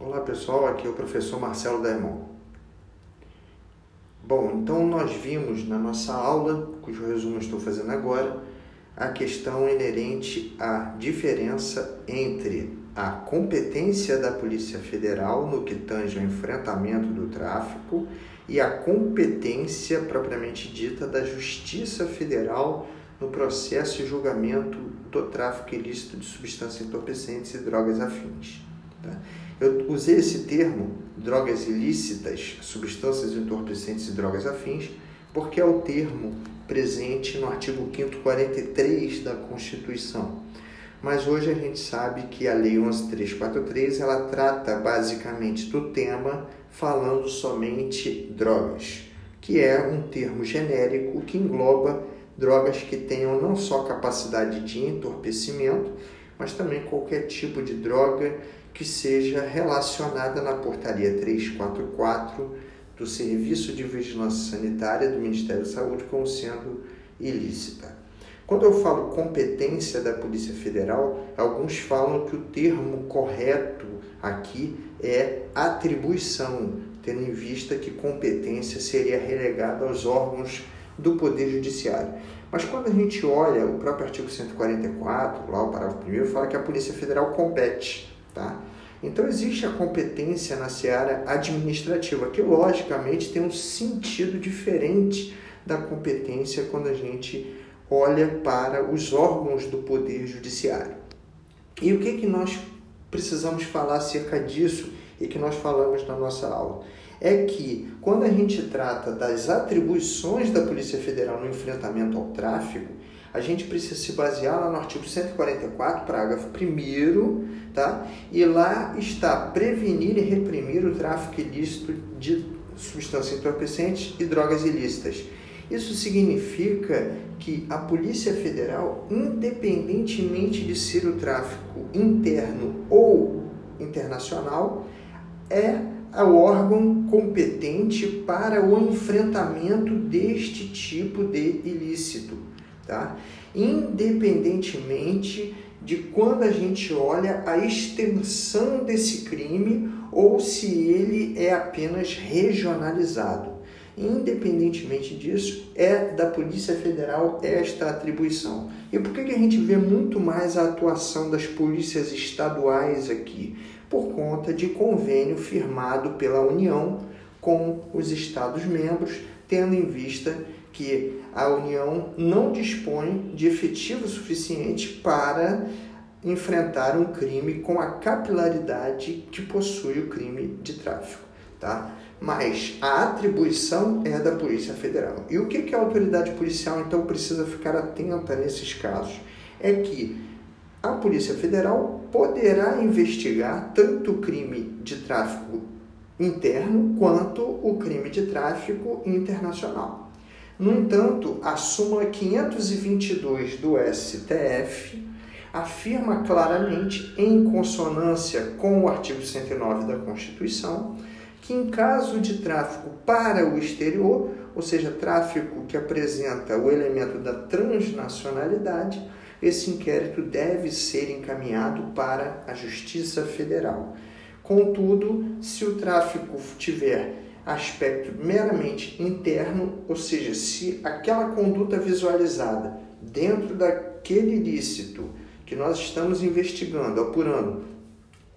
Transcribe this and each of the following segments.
Olá pessoal, aqui é o professor Marcelo Daimon. Bom, então nós vimos na nossa aula, cujo resumo estou fazendo agora, a questão inerente à diferença entre a competência da Polícia Federal no que tange ao enfrentamento do tráfico e a competência propriamente dita da Justiça Federal no processo e julgamento do tráfico ilícito de substâncias entorpecentes e drogas afins. Tá? Eu usei esse termo, drogas ilícitas, substâncias entorpecentes e drogas afins, porque é o termo presente no artigo 5 43 da Constituição. Mas hoje a gente sabe que a Lei 11343 ela trata basicamente do tema falando somente drogas, que é um termo genérico que engloba drogas que tenham não só capacidade de entorpecimento, mas também qualquer tipo de droga que seja relacionada na portaria 344 do Serviço de Vigilância Sanitária do Ministério da Saúde como sendo ilícita. Quando eu falo competência da Polícia Federal, alguns falam que o termo correto aqui é atribuição, tendo em vista que competência seria relegada aos órgãos do Poder Judiciário. Mas quando a gente olha o próprio artigo 144, lá o parágrafo 1 fala que a Polícia Federal compete. Tá? Então existe a competência na seara administrativa, que logicamente tem um sentido diferente da competência quando a gente olha para os órgãos do Poder Judiciário. E o que, que nós precisamos falar acerca disso e que nós falamos na nossa aula? É que quando a gente trata das atribuições da Polícia Federal no enfrentamento ao tráfico, a gente precisa se basear lá no artigo 144, parágrafo 1 tá? E lá está prevenir e reprimir o tráfico ilícito de substâncias entorpecentes e drogas ilícitas. Isso significa que a Polícia Federal, independentemente de ser o tráfico interno ou internacional, é o órgão competente para o enfrentamento deste tipo de ilícito, tá? Independentemente de quando a gente olha a extensão desse crime ou se ele é apenas regionalizado. Independentemente disso, é da Polícia Federal esta atribuição. E por que, que a gente vê muito mais a atuação das polícias estaduais aqui? Por conta de convênio firmado pela União com os Estados-membros, tendo em vista que a União não dispõe de efetivo suficiente para enfrentar um crime com a capilaridade que possui o crime de tráfico tá? Mas a atribuição é da Polícia Federal. E o que, a autoridade policial então precisa ficar atenta nesses casos? É que a Polícia Federal poderá investigar tanto o crime de tráfico interno quanto o crime de tráfico internacional. No entanto, a súmula 522 do STF afirma claramente, em consonância com o artigo 109 da Constituição, que em caso de tráfico para o exterior, ou seja, tráfico que apresenta o elemento da transnacionalidade, esse inquérito deve ser encaminhado para a Justiça Federal. Contudo, se o tráfico tiver aspecto meramente interno, ou seja, se aquela conduta visualizada dentro daquele ilícito que nós estamos investigando, apurando,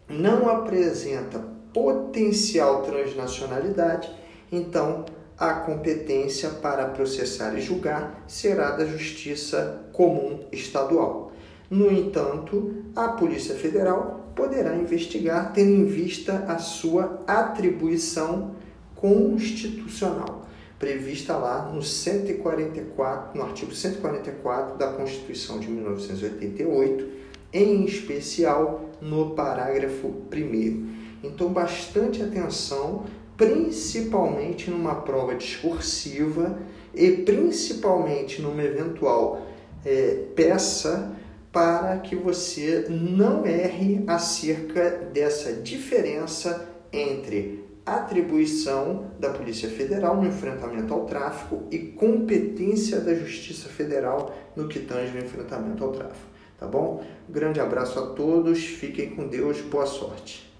não apresenta potencial transnacionalidade, então a competência para processar e julgar será da Justiça Comum Estadual. No entanto, a Polícia Federal poderá investigar tendo em vista a sua atribuição constitucional, prevista lá no 144, no artigo 144 da Constituição de 1988, em especial no parágrafo 1 então, bastante atenção, principalmente numa prova discursiva e principalmente numa eventual é, peça para que você não erre acerca dessa diferença entre atribuição da Polícia Federal no enfrentamento ao tráfico e competência da Justiça Federal no que tange o enfrentamento ao tráfico. Tá bom? grande abraço a todos, fiquem com Deus, boa sorte.